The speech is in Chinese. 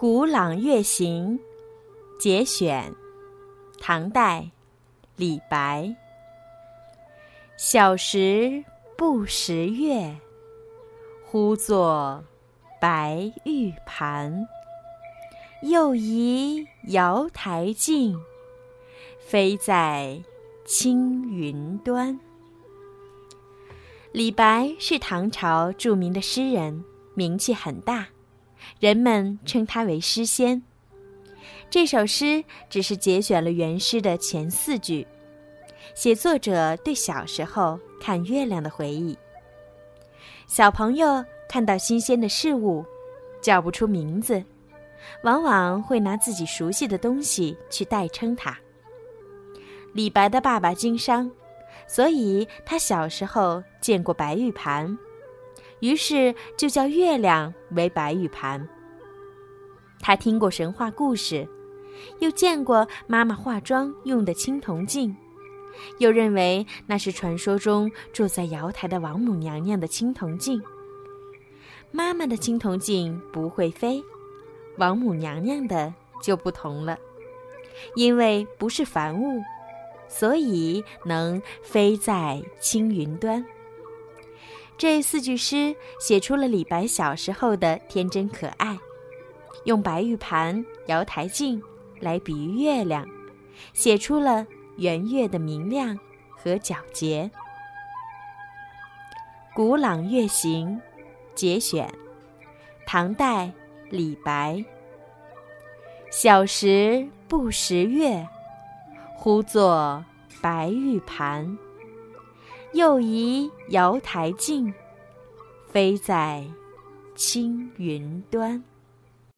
古朗月行》节选，唐代，李白。小时不识月，呼作白玉盘。又疑瑶台镜，飞在青云端。李白是唐朝著名的诗人，名气很大。人们称他为诗仙。这首诗只是节选了原诗的前四句，写作者对小时候看月亮的回忆。小朋友看到新鲜的事物，叫不出名字，往往会拿自己熟悉的东西去代称它。李白的爸爸经商，所以他小时候见过白玉盘。于是就叫月亮为白玉盘。他听过神话故事，又见过妈妈化妆用的青铜镜，又认为那是传说中住在瑶台的王母娘娘的青铜镜。妈妈的青铜镜不会飞，王母娘娘的就不同了，因为不是凡物，所以能飞在青云端。这四句诗写出了李白小时候的天真可爱，用白玉盘、瑶台镜来比喻月亮，写出了圆月的明亮和皎洁。《古朗月行》节选，唐代，李白。小时不识月，呼作白玉盘。又疑瑶台镜，飞在青云端。